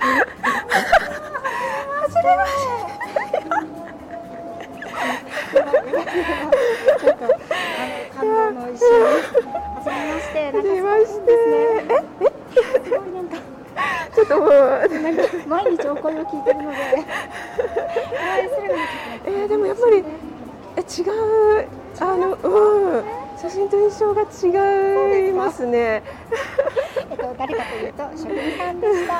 走れますちょっとあの感動の一瞬はじめましてなんかすごいですねすごいなんかちょっともう毎日お声を聞いてるのでえー、でもやっぱりえ違うあのうん写真と印象が違いますね。えっと誰かというと職人さんでした。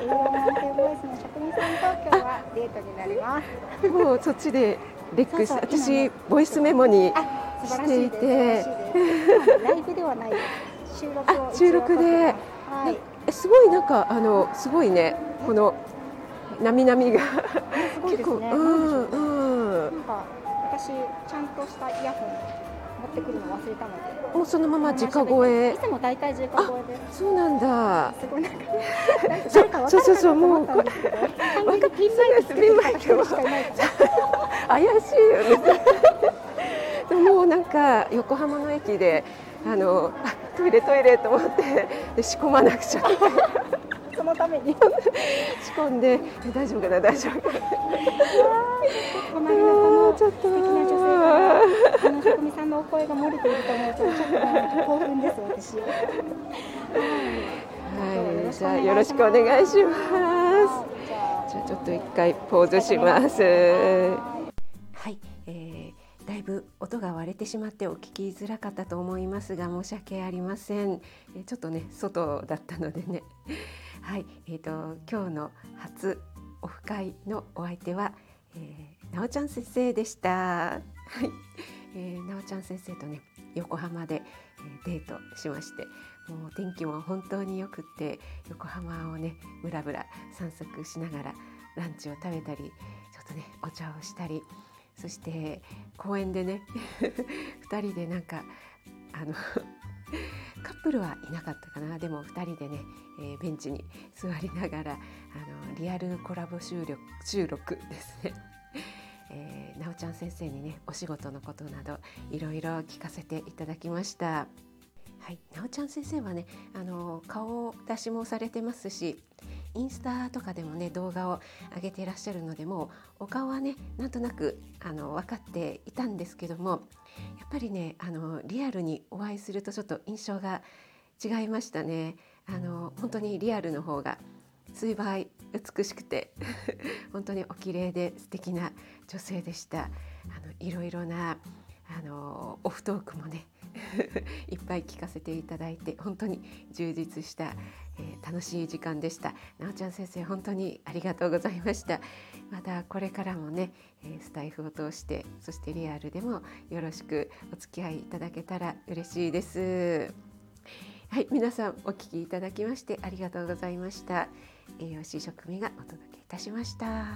栄養満点ボイスの職人さんと今日はデートになります。もうそっちでレックしてそうそう私ボイスメモにしていてライブではない。収録をあ収録ではい。えすごいなんかあのすごいねこのなみなみがすごいですね。うんうんなんか私ちゃんとしたイヤホン持ってくるの忘れたので。もうそのまま直声。いつも大体直声です。そうなんだ。すごいなんかそうそうそうそうと思ったんですけど、完全にピンマイクつけてる方一人しかいないから。怪しいよね。でももうなんか横浜の駅であのあトイレトイレと思ってで仕込まなくちゃ。そのために仕込んで。え大丈夫かな大丈夫かな。ちょっと素敵な女性のお声が漏れていると思うとちょっと興奮です私。はい。じゃあよろしくお願いします。じゃあじゃあちょっと一回ポーズします。はい、えー、だいぶ音が割れてしまってお聞きづらかったと思いますが申し訳ありません、えーちょっとね外だったのでね。はい。えー、と今日の初オフ会のお相手は、えー、なおちゃん先生でした。はい、えー、なおちゃん先生とね横浜で、えデートしましてもう天気も本当によくって横浜をねぶらぶら散策しながらランチを食べたりちょっとねお茶をしたりそして公園でね 2人でなんかあのカップルはいなかったかなでも2人でね、えーベンチに座りながらあのリアルコラボ収録収録ですね。えー、なおちゃん先生にねお仕事のことなどいろいろ聞かせていただきました。はい、なおちゃん先生はねあの顔出しもされてますしインスタとかでもね動画を上げていらっしゃるのでもうお顔はねなんとなくあの分かっていたんですけどもやっぱりねあのリアルにお会いするとちょっと印象が違いましたね。あの本当にリアルの方が数倍美しくて 本当にお綺麗で素敵な女性でした。あのいろいろなあのオフトークもね いっぱい聞かせていただいて本当に充実した、えー楽しい時間でした。なおちゃん先生本当にありがとうございました。またこれからもね、えースタイフを通してそしてリアルでもよろしくお付き合いいただけたら嬉しいです。はい、皆さんお聞きいただきましてありがとうございました。栄養士食味がお届けいたしました。